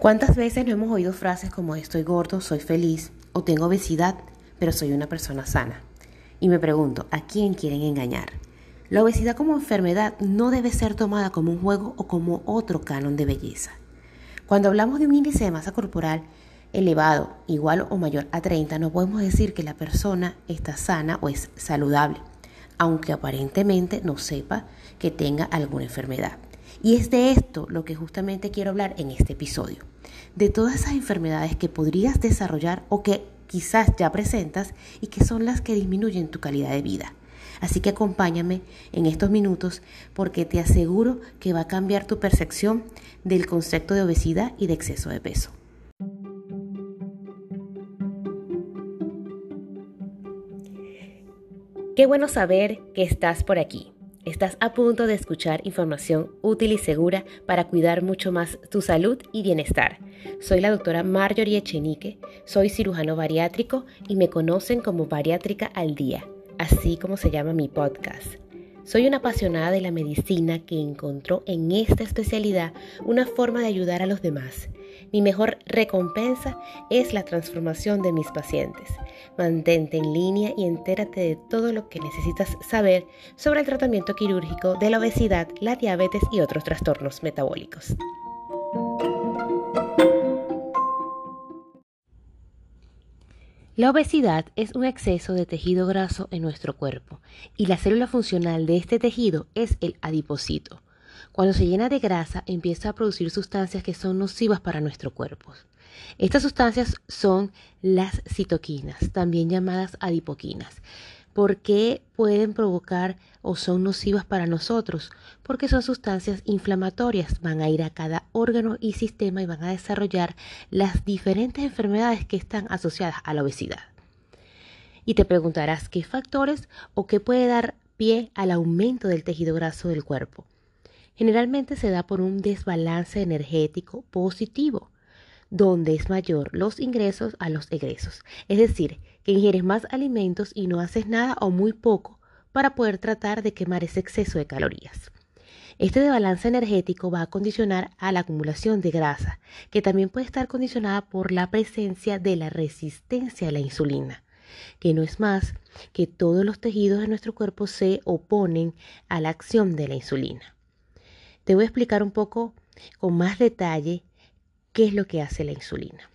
¿Cuántas veces no hemos oído frases como estoy gordo, soy feliz o tengo obesidad, pero soy una persona sana? Y me pregunto, ¿a quién quieren engañar? La obesidad como enfermedad no debe ser tomada como un juego o como otro canon de belleza. Cuando hablamos de un índice de masa corporal elevado, igual o mayor a 30, no podemos decir que la persona está sana o es saludable, aunque aparentemente no sepa que tenga alguna enfermedad. Y es de esto lo que justamente quiero hablar en este episodio, de todas esas enfermedades que podrías desarrollar o que quizás ya presentas y que son las que disminuyen tu calidad de vida. Así que acompáñame en estos minutos porque te aseguro que va a cambiar tu percepción del concepto de obesidad y de exceso de peso. Qué bueno saber que estás por aquí. Estás a punto de escuchar información útil y segura para cuidar mucho más tu salud y bienestar. Soy la doctora Marjorie Echenique, soy cirujano bariátrico y me conocen como Bariátrica al Día, así como se llama mi podcast. Soy una apasionada de la medicina que encontró en esta especialidad una forma de ayudar a los demás mi mejor recompensa es la transformación de mis pacientes. Mantente en línea y entérate de todo lo que necesitas saber sobre el tratamiento quirúrgico de la obesidad, la diabetes y otros trastornos metabólicos. La obesidad es un exceso de tejido graso en nuestro cuerpo y la célula funcional de este tejido es el adipocito. Cuando se llena de grasa, empieza a producir sustancias que son nocivas para nuestro cuerpo. Estas sustancias son las citoquinas, también llamadas adipoquinas. ¿Por qué pueden provocar o son nocivas para nosotros? Porque son sustancias inflamatorias, van a ir a cada órgano y sistema y van a desarrollar las diferentes enfermedades que están asociadas a la obesidad. Y te preguntarás qué factores o qué puede dar pie al aumento del tejido graso del cuerpo generalmente se da por un desbalance energético positivo, donde es mayor los ingresos a los egresos. Es decir, que ingieres más alimentos y no haces nada o muy poco para poder tratar de quemar ese exceso de calorías. Este desbalance energético va a condicionar a la acumulación de grasa, que también puede estar condicionada por la presencia de la resistencia a la insulina, que no es más que todos los tejidos de nuestro cuerpo se oponen a la acción de la insulina. Te voy a explicar un poco con más detalle qué es lo que hace la insulina.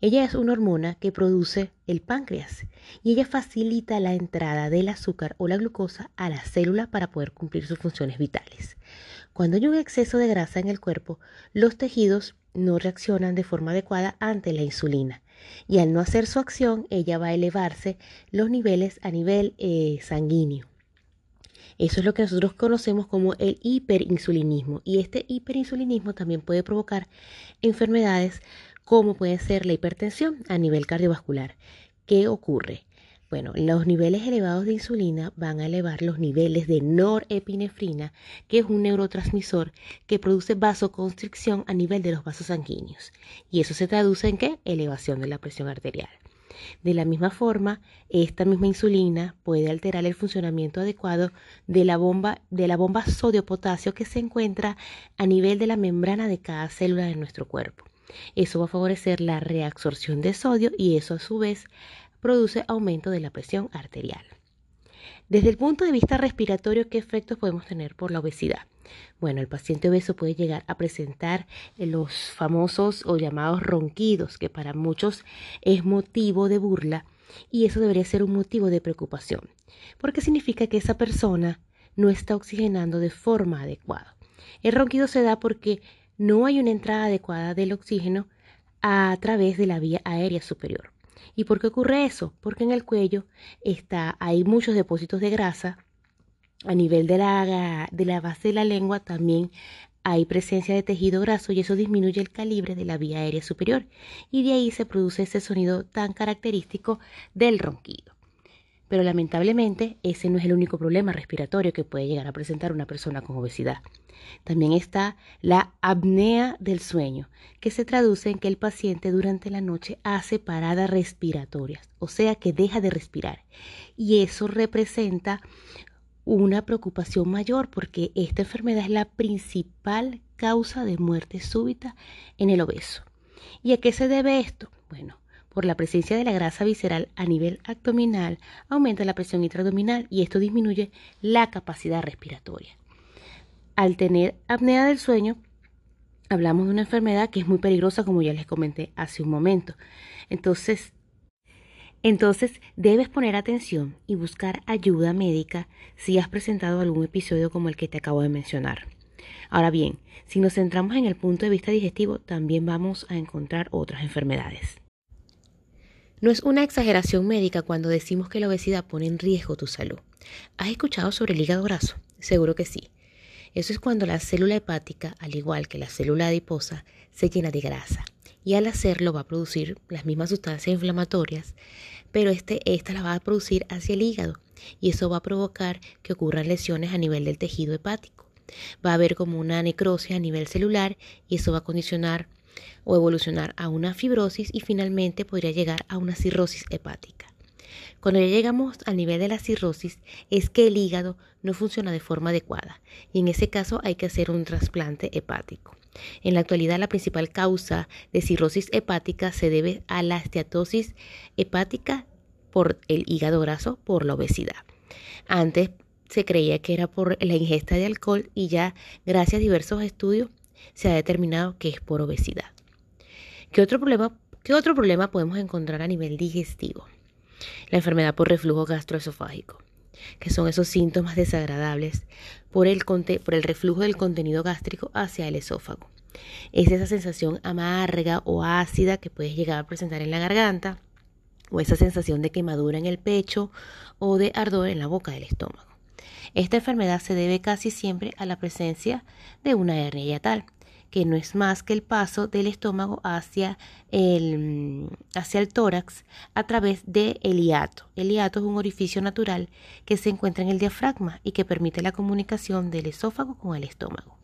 Ella es una hormona que produce el páncreas y ella facilita la entrada del azúcar o la glucosa a la célula para poder cumplir sus funciones vitales. Cuando hay un exceso de grasa en el cuerpo, los tejidos no reaccionan de forma adecuada ante la insulina y al no hacer su acción, ella va a elevarse los niveles a nivel eh, sanguíneo. Eso es lo que nosotros conocemos como el hiperinsulinismo. Y este hiperinsulinismo también puede provocar enfermedades como puede ser la hipertensión a nivel cardiovascular. ¿Qué ocurre? Bueno, los niveles elevados de insulina van a elevar los niveles de norepinefrina, que es un neurotransmisor que produce vasoconstricción a nivel de los vasos sanguíneos. Y eso se traduce en qué? Elevación de la presión arterial. De la misma forma, esta misma insulina puede alterar el funcionamiento adecuado de la bomba, de la bomba sodio-potasio que se encuentra a nivel de la membrana de cada célula de nuestro cuerpo. Eso va a favorecer la reabsorción de sodio y eso a su vez produce aumento de la presión arterial. Desde el punto de vista respiratorio, ¿qué efectos podemos tener por la obesidad? Bueno, el paciente obeso puede llegar a presentar los famosos o llamados ronquidos, que para muchos es motivo de burla y eso debería ser un motivo de preocupación, porque significa que esa persona no está oxigenando de forma adecuada. El ronquido se da porque no hay una entrada adecuada del oxígeno a través de la vía aérea superior. ¿Y por qué ocurre eso? Porque en el cuello está, hay muchos depósitos de grasa. A nivel de la, de la base de la lengua también hay presencia de tejido graso y eso disminuye el calibre de la vía aérea superior y de ahí se produce ese sonido tan característico del ronquido. Pero lamentablemente ese no es el único problema respiratorio que puede llegar a presentar una persona con obesidad. También está la apnea del sueño, que se traduce en que el paciente durante la noche hace paradas respiratorias, o sea que deja de respirar. Y eso representa una preocupación mayor porque esta enfermedad es la principal causa de muerte súbita en el obeso. ¿Y a qué se debe esto? Por la presencia de la grasa visceral a nivel abdominal aumenta la presión intraabdominal y esto disminuye la capacidad respiratoria. Al tener apnea del sueño, hablamos de una enfermedad que es muy peligrosa como ya les comenté hace un momento. Entonces, entonces debes poner atención y buscar ayuda médica si has presentado algún episodio como el que te acabo de mencionar. Ahora bien, si nos centramos en el punto de vista digestivo, también vamos a encontrar otras enfermedades. No es una exageración médica cuando decimos que la obesidad pone en riesgo tu salud. ¿Has escuchado sobre el hígado graso? Seguro que sí. Eso es cuando la célula hepática, al igual que la célula adiposa, se llena de grasa. Y al hacerlo va a producir las mismas sustancias inflamatorias, pero este, esta la va a producir hacia el hígado. Y eso va a provocar que ocurran lesiones a nivel del tejido hepático. Va a haber como una necrosis a nivel celular y eso va a condicionar o evolucionar a una fibrosis y finalmente podría llegar a una cirrosis hepática. Cuando ya llegamos al nivel de la cirrosis es que el hígado no funciona de forma adecuada y en ese caso hay que hacer un trasplante hepático. En la actualidad la principal causa de cirrosis hepática se debe a la esteatosis hepática por el hígado graso por la obesidad. Antes se creía que era por la ingesta de alcohol y ya gracias a diversos estudios se ha determinado que es por obesidad. ¿Qué otro problema, qué otro problema podemos encontrar a nivel digestivo? La enfermedad por reflujo gastroesofágico, que son esos síntomas desagradables por el, por el reflujo del contenido gástrico hacia el esófago. Es esa sensación amarga o ácida que puedes llegar a presentar en la garganta, o esa sensación de quemadura en el pecho o de ardor en la boca del estómago. Esta enfermedad se debe casi siempre a la presencia de una hernia yatal, que no es más que el paso del estómago hacia el, hacia el tórax a través del hiato. El hiato es un orificio natural que se encuentra en el diafragma y que permite la comunicación del esófago con el estómago.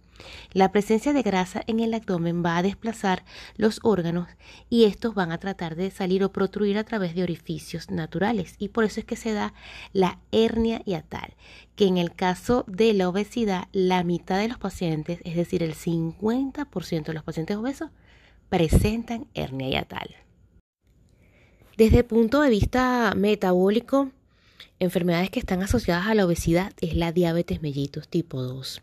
La presencia de grasa en el abdomen va a desplazar los órganos y estos van a tratar de salir o protruir a través de orificios naturales y por eso es que se da la hernia hiatal, que en el caso de la obesidad la mitad de los pacientes, es decir, el 50% de los pacientes obesos, presentan hernia hiatal. Desde el punto de vista metabólico, enfermedades que están asociadas a la obesidad es la diabetes mellitus tipo 2.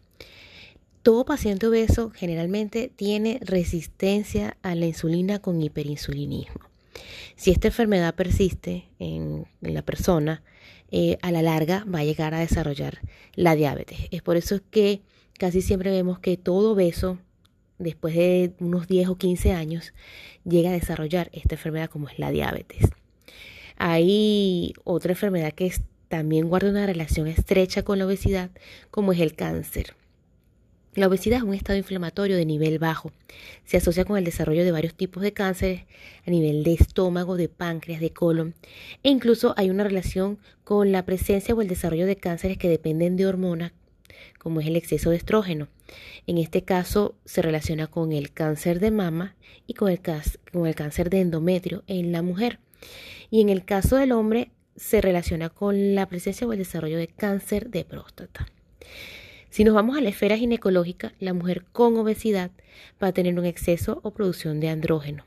Todo paciente obeso generalmente tiene resistencia a la insulina con hiperinsulinismo. Si esta enfermedad persiste en, la persona, eh, a la larga va a llegar a desarrollar la diabetes. Es por eso que casi siempre vemos que todo obeso, después de unos 10 o 15 años, llega a desarrollar esta enfermedad como es la diabetes. Hay otra enfermedad que también guarda una relación estrecha con la obesidad, como es el cáncer. La obesidad es un estado inflamatorio de nivel bajo. Se asocia con el desarrollo de varios tipos de cánceres a nivel de estómago, de páncreas, de colon. E incluso hay una relación con la presencia o el desarrollo de cánceres que dependen de hormonas, como es el exceso de estrógeno. En este caso se relaciona con el cáncer de mama y con el, con el cáncer de endometrio en la mujer. Y en el caso del hombre se relaciona con la presencia o el desarrollo de cáncer de próstata. Si nos vamos a la esfera ginecológica, la mujer con obesidad va a tener un exceso o producción de andrógeno.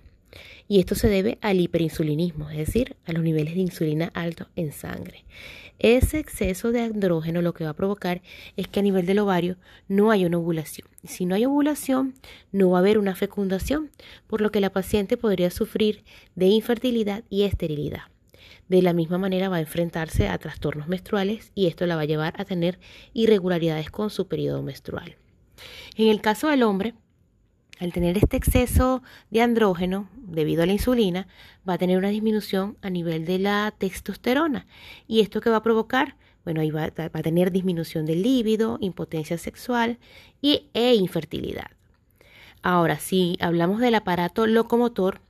Y esto se debe al hiperinsulinismo, es decir, a los niveles de insulina altos en sangre. Ese exceso de andrógeno lo que va a provocar es que a nivel del ovario no hay una ovulación. Si no hay ovulación, no va a haber una fecundación, por lo que la paciente podría sufrir de infertilidad y esterilidad. De la misma manera va a enfrentarse a trastornos menstruales y esto la va a llevar a tener irregularidades con su periodo menstrual. En el caso del hombre, al tener este exceso de andrógeno debido a la insulina, va a tener una disminución a nivel de la testosterona. ¿Y esto que va a provocar? Bueno, ahí va, a tener disminución del líbido, impotencia sexual y, e infertilidad. Ahora, si hablamos del aparato locomotor,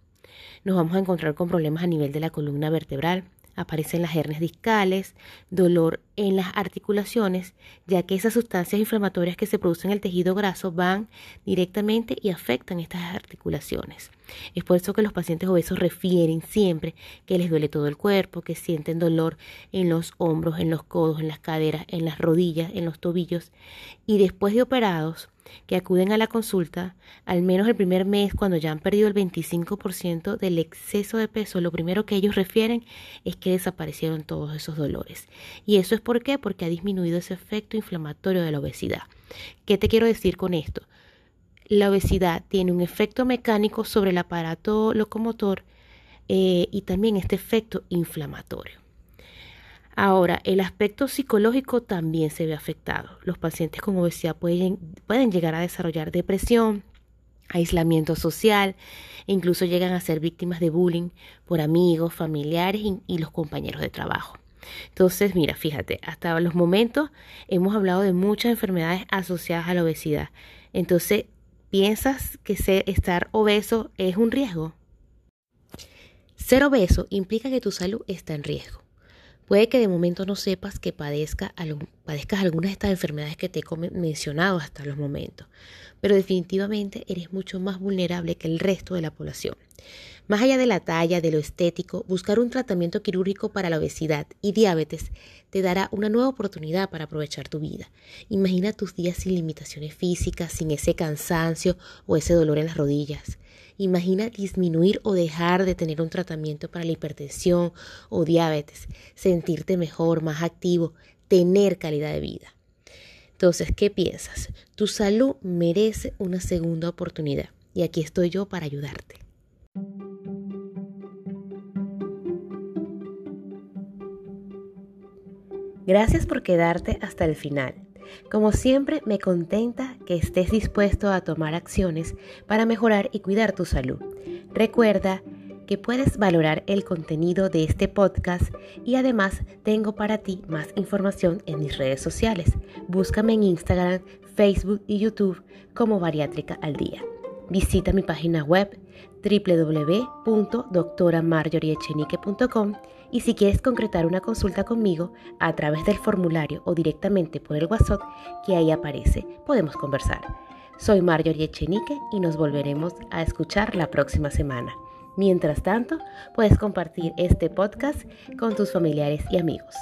nos vamos a encontrar con problemas a nivel de la columna vertebral. Aparecen las hernias discales, dolor en las articulaciones, ya que esas sustancias inflamatorias que se producen en el tejido graso van directamente y afectan estas articulaciones. Es por eso que los pacientes obesos refieren siempre que les duele todo el cuerpo, que sienten dolor en los hombros, en los codos, en las caderas, en las rodillas, en los tobillos. Y después de operados, que acuden a la consulta, al menos el primer mes, cuando ya han perdido el 25% del exceso de peso, lo primero que ellos refieren es que desaparecieron todos esos dolores. ¿Y eso es por qué? Porque ha disminuido ese efecto inflamatorio de la obesidad. ¿Qué te quiero decir con esto? La obesidad tiene un efecto mecánico sobre el aparato locomotor eh, y también este efecto inflamatorio. Ahora, el aspecto psicológico también se ve afectado. Los pacientes con obesidad pueden, pueden llegar a desarrollar depresión, aislamiento social e incluso llegan a ser víctimas de bullying por amigos, familiares y, y los compañeros de trabajo. Entonces, mira, fíjate, hasta los momentos hemos hablado de muchas enfermedades asociadas a la obesidad. Entonces, ¿piensas que estar obeso es un riesgo? Ser obeso implica que tu salud está en riesgo. Puede que de momento no sepas que padezca, padezcas algunas de estas enfermedades que te he mencionado hasta los momentos, pero definitivamente eres mucho más vulnerable que el resto de la población. Más allá de la talla, de lo estético, buscar un tratamiento quirúrgico para la obesidad y diabetes te dará una nueva oportunidad para aprovechar tu vida. Imagina tus días sin limitaciones físicas, sin ese cansancio o ese dolor en las rodillas. Imagina disminuir o dejar de tener un tratamiento para la hipertensión o diabetes, sentirte mejor, más activo, tener calidad de vida. Entonces, ¿qué piensas? Tu salud merece una segunda oportunidad y aquí estoy yo para ayudarte. Gracias por quedarte hasta el final. Como siempre, me contenta que estés dispuesto a tomar acciones para mejorar y cuidar tu salud. Recuerda que puedes valorar el contenido de este podcast y además tengo para ti más información en mis redes sociales. Búscame en Instagram, Facebook y YouTube como Bariátrica al Día. Visita mi página web www.doctoramarjoriechenique.com y si quieres concretar una consulta conmigo a través del formulario o directamente por el WhatsApp que ahí aparece, podemos conversar. Soy Marjorie Echenique y nos volveremos a escuchar la próxima semana. Mientras tanto, puedes compartir este podcast con tus familiares y amigos.